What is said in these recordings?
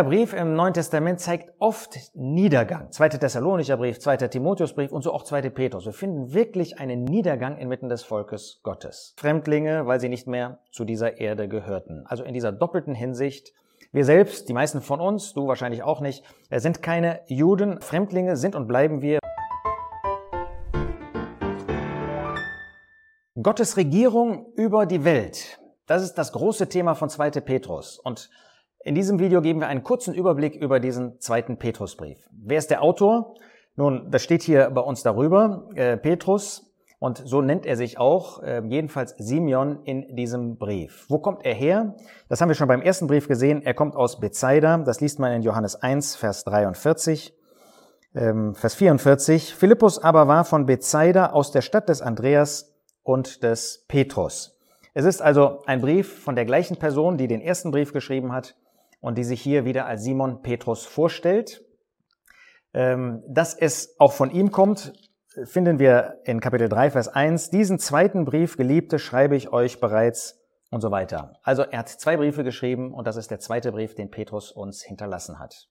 Der Brief im Neuen Testament zeigt oft Niedergang. Zweiter Thessalonicher Brief, zweiter Timotheusbrief und so auch zweite Petrus. Wir finden wirklich einen Niedergang inmitten des Volkes Gottes. Fremdlinge, weil sie nicht mehr zu dieser Erde gehörten. Also in dieser doppelten Hinsicht. Wir selbst, die meisten von uns, du wahrscheinlich auch nicht, sind keine Juden. Fremdlinge sind und bleiben wir. Gottes Regierung über die Welt. Das ist das große Thema von 2. Petrus. Und in diesem Video geben wir einen kurzen Überblick über diesen zweiten Petrusbrief. Wer ist der Autor? Nun, das steht hier bei uns darüber, äh, Petrus, und so nennt er sich auch, äh, jedenfalls Simeon in diesem Brief. Wo kommt er her? Das haben wir schon beim ersten Brief gesehen. Er kommt aus Bethsaida. Das liest man in Johannes 1, Vers 43. Ähm, Vers 44. Philippus aber war von Bethsaida aus der Stadt des Andreas und des Petrus. Es ist also ein Brief von der gleichen Person, die den ersten Brief geschrieben hat und die sich hier wieder als Simon Petrus vorstellt. Ähm, dass es auch von ihm kommt, finden wir in Kapitel 3, Vers 1. Diesen zweiten Brief, Geliebte, schreibe ich euch bereits und so weiter. Also er hat zwei Briefe geschrieben und das ist der zweite Brief, den Petrus uns hinterlassen hat.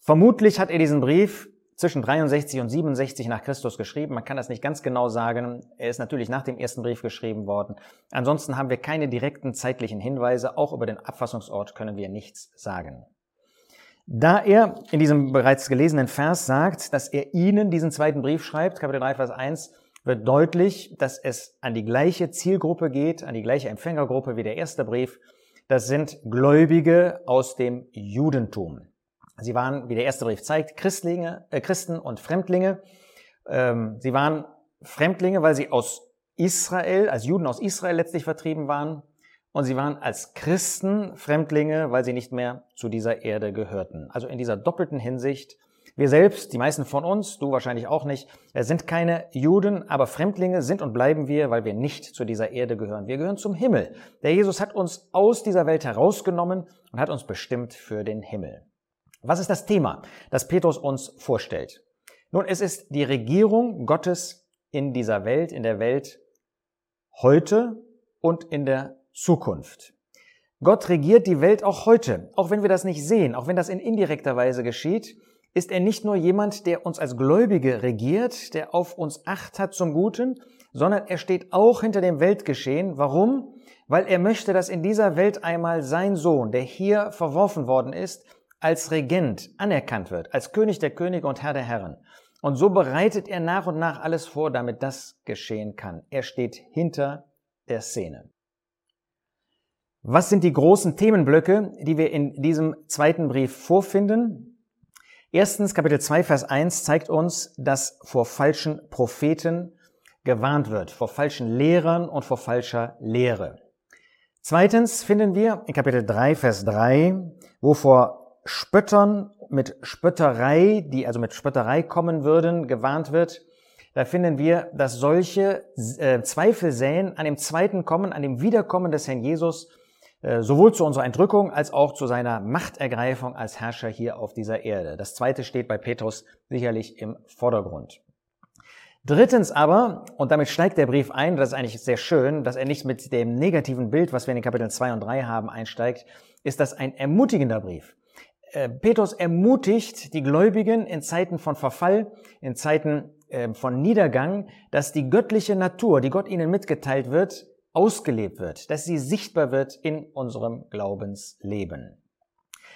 Vermutlich hat er diesen Brief zwischen 63 und 67 nach Christus geschrieben. Man kann das nicht ganz genau sagen. Er ist natürlich nach dem ersten Brief geschrieben worden. Ansonsten haben wir keine direkten zeitlichen Hinweise. Auch über den Abfassungsort können wir nichts sagen. Da er in diesem bereits gelesenen Vers sagt, dass er ihnen diesen zweiten Brief schreibt, Kapitel 3, Vers 1, wird deutlich, dass es an die gleiche Zielgruppe geht, an die gleiche Empfängergruppe wie der erste Brief. Das sind Gläubige aus dem Judentum. Sie waren, wie der erste Brief zeigt, Christlinge, äh, Christen und Fremdlinge. Ähm, sie waren Fremdlinge, weil sie aus Israel, als Juden aus Israel letztlich vertrieben waren. Und sie waren als Christen Fremdlinge, weil sie nicht mehr zu dieser Erde gehörten. Also in dieser doppelten Hinsicht. Wir selbst, die meisten von uns, du wahrscheinlich auch nicht, sind keine Juden, aber Fremdlinge sind und bleiben wir, weil wir nicht zu dieser Erde gehören. Wir gehören zum Himmel. Der Jesus hat uns aus dieser Welt herausgenommen und hat uns bestimmt für den Himmel. Was ist das Thema, das Petrus uns vorstellt? Nun, es ist die Regierung Gottes in dieser Welt, in der Welt heute und in der Zukunft. Gott regiert die Welt auch heute, auch wenn wir das nicht sehen, auch wenn das in indirekter Weise geschieht, ist er nicht nur jemand, der uns als Gläubige regiert, der auf uns Acht hat zum Guten, sondern er steht auch hinter dem Weltgeschehen. Warum? Weil er möchte, dass in dieser Welt einmal sein Sohn, der hier verworfen worden ist, als Regent anerkannt wird, als König der Könige und Herr der Herren. Und so bereitet er nach und nach alles vor, damit das geschehen kann. Er steht hinter der Szene. Was sind die großen Themenblöcke, die wir in diesem zweiten Brief vorfinden? Erstens, Kapitel 2, Vers 1 zeigt uns, dass vor falschen Propheten gewarnt wird, vor falschen Lehrern und vor falscher Lehre. Zweitens finden wir in Kapitel 3, Vers 3, wo vor Spöttern mit Spötterei, die also mit Spötterei kommen würden, gewarnt wird. Da finden wir, dass solche äh, Zweifel säen an dem zweiten Kommen, an dem Wiederkommen des Herrn Jesus, äh, sowohl zu unserer Entrückung als auch zu seiner Machtergreifung als Herrscher hier auf dieser Erde. Das zweite steht bei Petrus sicherlich im Vordergrund. Drittens aber, und damit steigt der Brief ein, das ist eigentlich sehr schön, dass er nicht mit dem negativen Bild, was wir in den Kapiteln 2 und 3 haben, einsteigt, ist das ein ermutigender Brief. Äh, Petrus ermutigt die Gläubigen in Zeiten von Verfall, in Zeiten äh, von Niedergang, dass die göttliche Natur, die Gott ihnen mitgeteilt wird, ausgelebt wird, dass sie sichtbar wird in unserem Glaubensleben.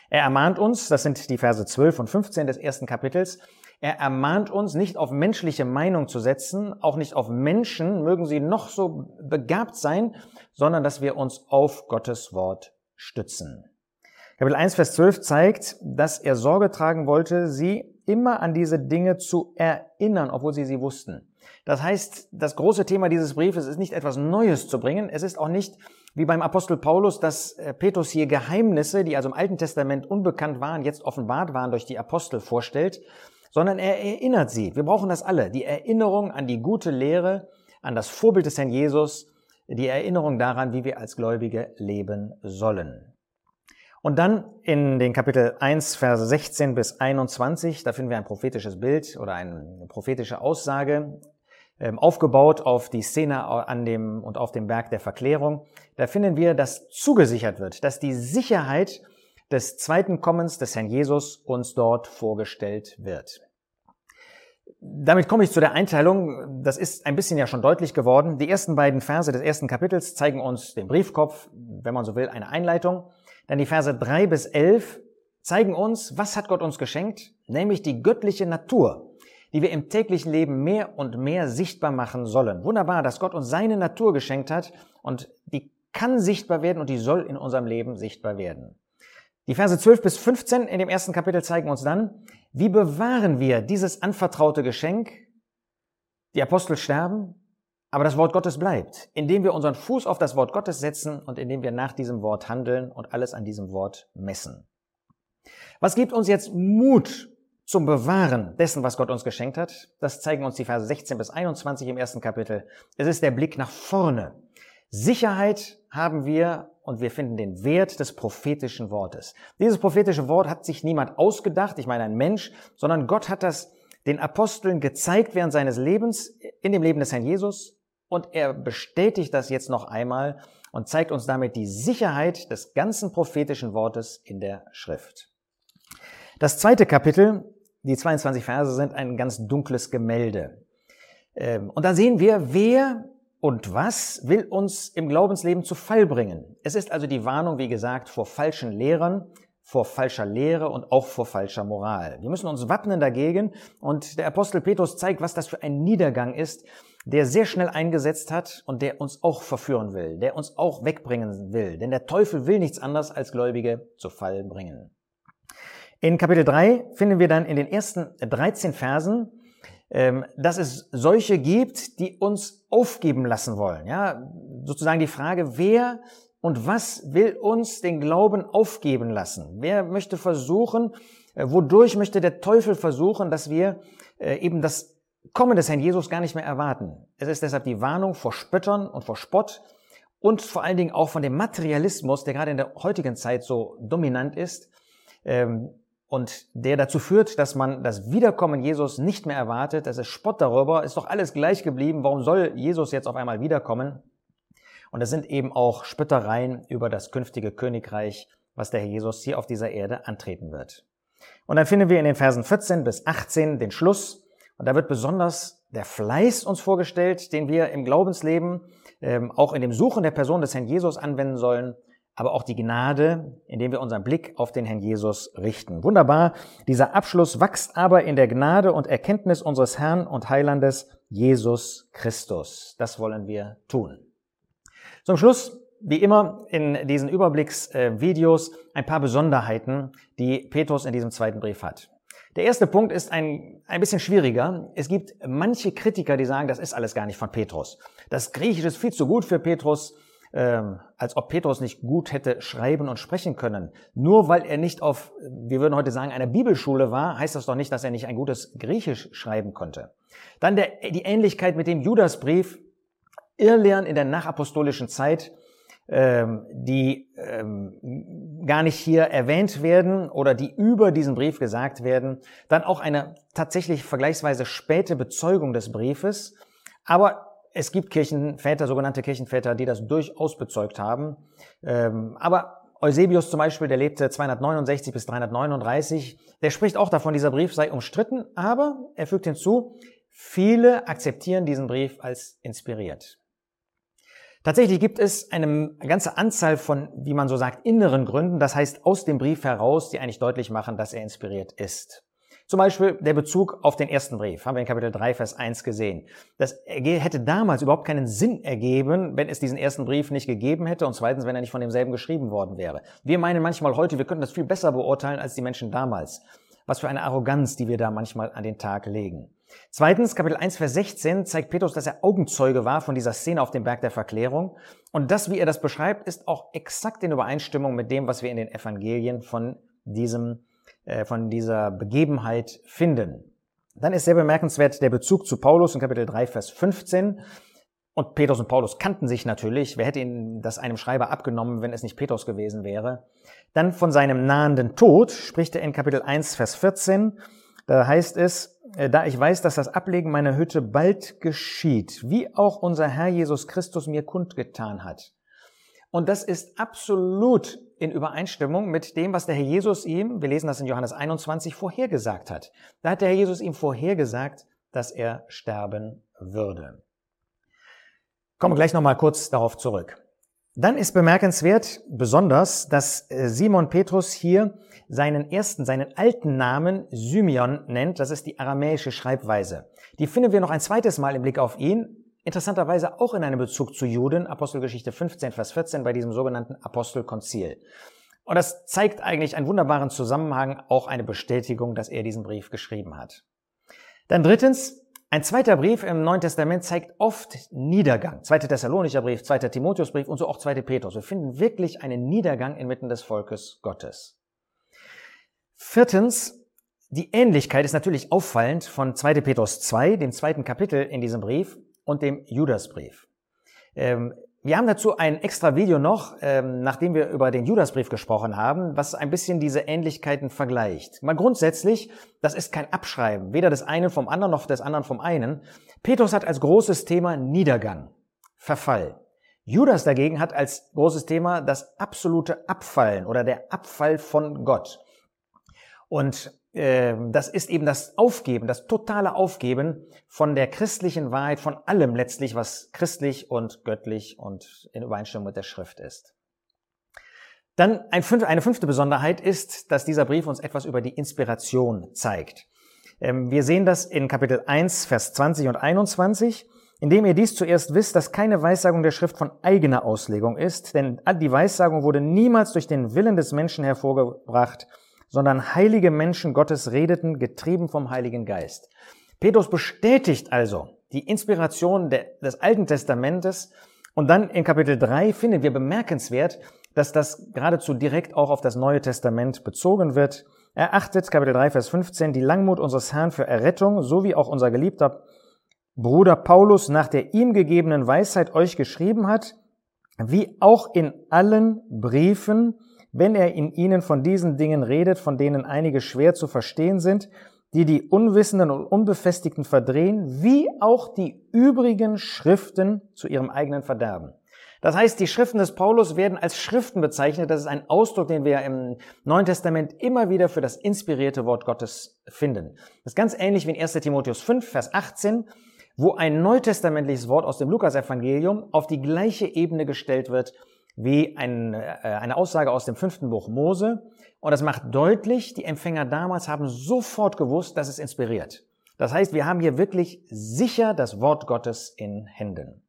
Er ermahnt uns, das sind die Verse 12 und 15 des ersten Kapitels, er ermahnt uns, nicht auf menschliche Meinung zu setzen, auch nicht auf Menschen, mögen sie noch so begabt sein, sondern dass wir uns auf Gottes Wort stützen. Kapitel 1, Vers 12 zeigt, dass er Sorge tragen wollte, sie immer an diese Dinge zu erinnern, obwohl sie sie wussten. Das heißt, das große Thema dieses Briefes ist nicht etwas Neues zu bringen. Es ist auch nicht wie beim Apostel Paulus, dass äh, Petrus hier Geheimnisse, die also im Alten Testament unbekannt waren, jetzt offenbart waren durch die Apostel vorstellt, sondern er erinnert sie. Wir brauchen das alle. Die Erinnerung an die gute Lehre, an das Vorbild des Herrn Jesus, die Erinnerung daran, wie wir als Gläubige leben sollen. Und dann in den Kapitel 1, Verse 16 bis 21, da finden wir ein prophetisches Bild oder eine prophetische Aussage, ähm, aufgebaut auf die Szene an dem und auf dem Berg der Verklärung. Da finden wir, dass zugesichert wird, dass die Sicherheit des zweiten Kommens des Herrn Jesus uns dort vorgestellt wird. Damit komme ich zu der Einteilung. Das ist ein bisschen ja schon deutlich geworden. Die ersten beiden Verse des ersten Kapitels zeigen uns den Briefkopf, wenn man so will, eine Einleitung. Dann die Verse drei bis elf zeigen uns, was hat Gott uns geschenkt? Nämlich die göttliche Natur, die wir im täglichen Leben mehr und mehr sichtbar machen sollen. Wunderbar, dass Gott uns seine Natur geschenkt hat und die kann sichtbar werden und die soll in unserem Leben sichtbar werden. Die Verse 12 bis 15 in dem ersten Kapitel zeigen uns dann, wie bewahren wir dieses anvertraute Geschenk? Die Apostel sterben, aber das Wort Gottes bleibt, indem wir unseren Fuß auf das Wort Gottes setzen und indem wir nach diesem Wort handeln und alles an diesem Wort messen. Was gibt uns jetzt Mut zum Bewahren dessen, was Gott uns geschenkt hat? Das zeigen uns die Verse 16 bis 21 im ersten Kapitel. Es ist der Blick nach vorne. Sicherheit haben wir und wir finden den Wert des prophetischen Wortes. Dieses prophetische Wort hat sich niemand ausgedacht, ich meine ein Mensch, sondern Gott hat das den Aposteln gezeigt während seines Lebens, in dem Leben des Herrn Jesus, und er bestätigt das jetzt noch einmal und zeigt uns damit die Sicherheit des ganzen prophetischen Wortes in der Schrift. Das zweite Kapitel, die 22 Verse, sind ein ganz dunkles Gemälde. Ähm, und da sehen wir, wer und was will uns im Glaubensleben zu Fall bringen? Es ist also die Warnung, wie gesagt, vor falschen Lehrern, vor falscher Lehre und auch vor falscher Moral. Wir müssen uns wappnen dagegen und der Apostel Petrus zeigt, was das für ein Niedergang ist, der sehr schnell eingesetzt hat und der uns auch verführen will, der uns auch wegbringen will. Denn der Teufel will nichts anderes als Gläubige zu Fall bringen. In Kapitel 3 finden wir dann in den ersten 13 Versen ähm, dass es solche gibt, die uns aufgeben lassen wollen. Ja, sozusagen die Frage, wer und was will uns den Glauben aufgeben lassen? Wer möchte versuchen, äh, wodurch möchte der Teufel versuchen, dass wir äh, eben das Kommen des Herrn Jesus gar nicht mehr erwarten? Es ist deshalb die Warnung vor Spöttern und vor Spott und vor allen Dingen auch von dem Materialismus, der gerade in der heutigen Zeit so dominant ist, ähm, und der dazu führt, dass man das Wiederkommen Jesus nicht mehr erwartet. Das ist Spott darüber, ist doch alles gleich geblieben. Warum soll Jesus jetzt auf einmal wiederkommen? Und es sind eben auch Spöttereien über das künftige Königreich, was der Herr Jesus hier auf dieser Erde antreten wird. Und dann finden wir in den Versen 14 bis 18 den Schluss. Und da wird besonders der Fleiß uns vorgestellt, den wir im Glaubensleben, ähm, auch in dem Suchen der Person des Herrn Jesus anwenden sollen aber auch die Gnade, indem wir unseren Blick auf den Herrn Jesus richten. Wunderbar. Dieser Abschluss wächst aber in der Gnade und Erkenntnis unseres Herrn und Heilandes Jesus Christus. Das wollen wir tun. Zum Schluss, wie immer in diesen Überblicksvideos, ein paar Besonderheiten, die Petrus in diesem zweiten Brief hat. Der erste Punkt ist ein, ein bisschen schwieriger. Es gibt manche Kritiker, die sagen, das ist alles gar nicht von Petrus. Das Griechische ist viel zu gut für Petrus ähm, als ob Petrus nicht gut hätte schreiben und sprechen können. Nur weil er nicht auf, wir würden heute sagen, einer Bibelschule war, heißt das doch nicht, dass er nicht ein gutes Griechisch schreiben konnte. Dann der, die Ähnlichkeit mit dem Judasbrief, Irrlehren in der nachapostolischen Zeit, ähm, die ähm, gar nicht hier erwähnt werden oder die über diesen Brief gesagt werden. Dann auch eine tatsächlich vergleichsweise späte Bezeugung des Briefes. Aber es gibt Kirchenväter, sogenannte Kirchenväter, die das durchaus bezeugt haben. Ähm, aber Eusebius zum Beispiel, der lebte 269 bis 339, der spricht auch davon, dieser Brief sei umstritten, aber er fügt hinzu, viele akzeptieren diesen Brief als inspiriert. Tatsächlich gibt es eine ganze Anzahl von, wie man so sagt, inneren Gründen, das heißt aus dem Brief heraus, die eigentlich deutlich machen, dass er inspiriert ist. Zum Beispiel der Bezug auf den ersten Brief, haben wir in Kapitel 3, Vers 1 gesehen. Das hätte damals überhaupt keinen Sinn ergeben, wenn es diesen ersten Brief nicht gegeben hätte und zweitens, wenn er nicht von demselben geschrieben worden wäre. Wir meinen manchmal heute, wir könnten das viel besser beurteilen als die Menschen damals. Was für eine Arroganz, die wir da manchmal an den Tag legen. Zweitens, Kapitel 1, Vers 16 zeigt Petrus, dass er Augenzeuge war von dieser Szene auf dem Berg der Verklärung. Und das, wie er das beschreibt, ist auch exakt in Übereinstimmung mit dem, was wir in den Evangelien von diesem äh, von dieser Begebenheit finden. Dann ist sehr bemerkenswert der Bezug zu Paulus in Kapitel 3, Vers 15. Und Petrus und Paulus kannten sich natürlich. Wer hätte ihnen das einem Schreiber abgenommen, wenn es nicht Petrus gewesen wäre? Dann von seinem nahenden Tod spricht er in Kapitel 1, Vers 14. Da heißt es, da ich weiß, dass das Ablegen meiner Hütte bald geschieht, wie auch unser Herr Jesus Christus mir kundgetan hat. Und das ist absolut in Übereinstimmung mit dem, was der Herr Jesus ihm, wir lesen das in Johannes 21, vorhergesagt hat. Da hat der Herr Jesus ihm vorhergesagt, dass er sterben würde. Kommen wir gleich nochmal kurz darauf zurück. Dann ist bemerkenswert besonders, dass äh, Simon Petrus hier seinen ersten, seinen alten Namen Symeon nennt. Das ist die aramäische Schreibweise. Die finden wir noch ein zweites Mal im Blick auf ihn. Interessanterweise auch in einem Bezug zu Juden, Apostelgeschichte 15, Vers 14, bei diesem sogenannten Apostelkonzil. Und das zeigt eigentlich einen wunderbaren Zusammenhang, auch eine Bestätigung, dass er diesen Brief geschrieben hat. Dann drittens, ein zweiter Brief im Neuen Testament zeigt oft Niedergang. Zweiter Thessalonicher Brief, zweiter Timotheusbrief und so auch zweite Petrus. Wir finden wirklich einen Niedergang inmitten des Volkes Gottes. Viertens, die Ähnlichkeit ist natürlich auffallend von 2. Petrus 2, dem zweiten Kapitel in diesem Brief, und dem Judasbrief. Ähm, wir haben dazu ein extra Video noch, ähm, nachdem wir über den Judasbrief gesprochen haben, was ein bisschen diese Ähnlichkeiten vergleicht. Mal grundsätzlich, das ist kein Abschreiben, weder des einen vom anderen noch des anderen vom einen. Petrus hat als großes Thema Niedergang, Verfall. Judas dagegen hat als großes Thema das absolute Abfallen oder der Abfall von Gott. Und das ist eben das Aufgeben, das totale Aufgeben von der christlichen Wahrheit, von allem letztlich, was christlich und göttlich und in Übereinstimmung mit der Schrift ist. Dann eine fünfte Besonderheit ist, dass dieser Brief uns etwas über die Inspiration zeigt. Ähm, wir sehen das in Kapitel 1, Vers 20 und 21, indem ihr dies zuerst wisst, dass keine Weissagung der Schrift von eigener Auslegung ist, denn die Weissagung wurde niemals durch den Willen des Menschen hervorgebracht, sondern heilige Menschen Gottes redeten, getrieben vom Heiligen Geist. Petrus bestätigt also die Inspiration des Alten Testamentes und dann in Kapitel 3 finden wir bemerkenswert, dass das geradezu direkt auch auf das Neue Testament bezogen wird. Er achtet, Kapitel 3, Vers 15, die Langmut unseres Herrn für Errettung, so wie auch unser geliebter Bruder Paulus nach der ihm gegebenen Weisheit euch geschrieben hat, wie auch in allen Briefen, wenn er in ihnen von diesen Dingen redet, von denen einige schwer zu verstehen sind, die die Unwissenden und Unbefestigten verdrehen, wie auch die übrigen Schriften zu ihrem eigenen Verderben. Das heißt, die Schriften des Paulus werden als Schriften bezeichnet. Das ist ein Ausdruck, den wir im Neuen Testament immer wieder für das inspirierte Wort Gottes finden. Das ist ganz ähnlich wie in 1 Timotheus 5, Vers 18, wo ein neutestamentliches Wort aus dem Lukasevangelium auf die gleiche Ebene gestellt wird wie ein, äh, eine Aussage aus dem fünften Buch Mose. Und das macht deutlich, die Empfänger damals haben sofort gewusst, dass es inspiriert. Das heißt, wir haben hier wirklich sicher das Wort Gottes in Händen.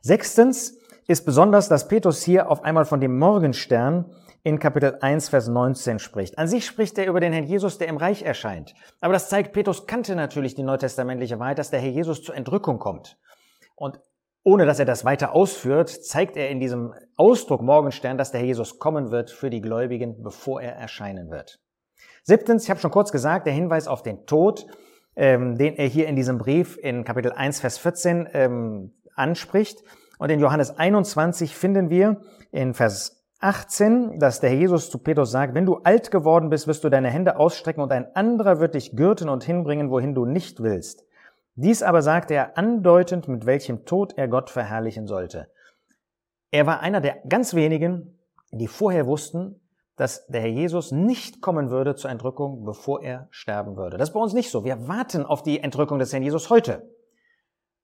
Sechstens ist besonders, dass Petrus hier auf einmal von dem Morgenstern in Kapitel 1, Vers 19 spricht. An sich spricht er über den Herrn Jesus, der im Reich erscheint. Aber das zeigt, Petrus kannte natürlich die neutestamentliche Wahrheit, dass der Herr Jesus zur Entrückung kommt. Und ohne dass er das weiter ausführt, zeigt er in diesem Ausdruck Morgenstern, dass der Jesus kommen wird für die Gläubigen, bevor er erscheinen wird. Siebtens, ich habe schon kurz gesagt, der Hinweis auf den Tod, ähm, den er hier in diesem Brief in Kapitel 1, Vers 14 ähm, anspricht. Und in Johannes 21 finden wir in Vers 18, dass der Jesus zu Petrus sagt, wenn du alt geworden bist, wirst du deine Hände ausstrecken und ein anderer wird dich gürten und hinbringen, wohin du nicht willst. Dies aber sagte er andeutend, mit welchem Tod er Gott verherrlichen sollte. Er war einer der ganz wenigen, die vorher wussten, dass der Herr Jesus nicht kommen würde zur Entrückung, bevor er sterben würde. Das ist bei uns nicht so. Wir warten auf die Entrückung des Herrn Jesus heute.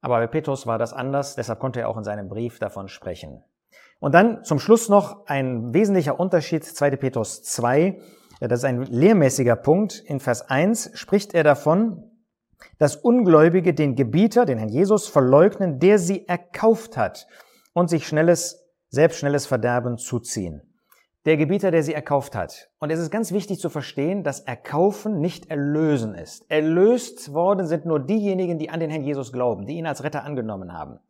Aber bei Petrus war das anders, deshalb konnte er auch in seinem Brief davon sprechen. Und dann zum Schluss noch ein wesentlicher Unterschied, 2. Petrus 2, das ist ein lehrmäßiger Punkt. In Vers 1 spricht er davon, dass Ungläubige den Gebieter, den Herrn Jesus, verleugnen, der sie erkauft hat und sich schnelles, selbst schnelles Verderben zuziehen. Der Gebieter, der sie erkauft hat. Und es ist ganz wichtig zu verstehen, dass Erkaufen nicht Erlösen ist. Erlöst worden sind nur diejenigen, die an den Herrn Jesus glauben, die ihn als Retter angenommen haben.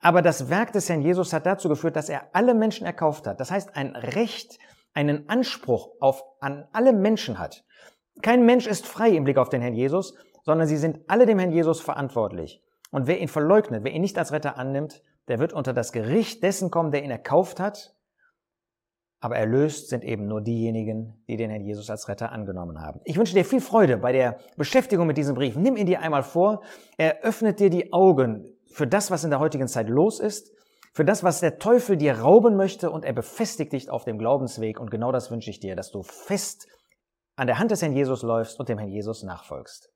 Aber das Werk des Herrn Jesus hat dazu geführt, dass er alle Menschen erkauft hat. Das heißt, ein Recht, einen Anspruch auf, an alle Menschen hat. Kein Mensch ist frei im Blick auf den Herrn Jesus sondern sie sind alle dem Herrn Jesus verantwortlich. Und wer ihn verleugnet, wer ihn nicht als Retter annimmt, der wird unter das Gericht dessen kommen, der ihn erkauft hat. Aber erlöst sind eben nur diejenigen, die den Herrn Jesus als Retter angenommen haben. Ich wünsche dir viel Freude bei der Beschäftigung mit diesem Brief. Nimm ihn dir einmal vor. Er öffnet dir die Augen für das, was in der heutigen Zeit los ist, für das, was der Teufel dir rauben möchte und er befestigt dich auf dem Glaubensweg und genau das wünsche ich dir, dass du fest an der Hand des Herrn Jesus läufst und dem Herrn Jesus nachfolgst.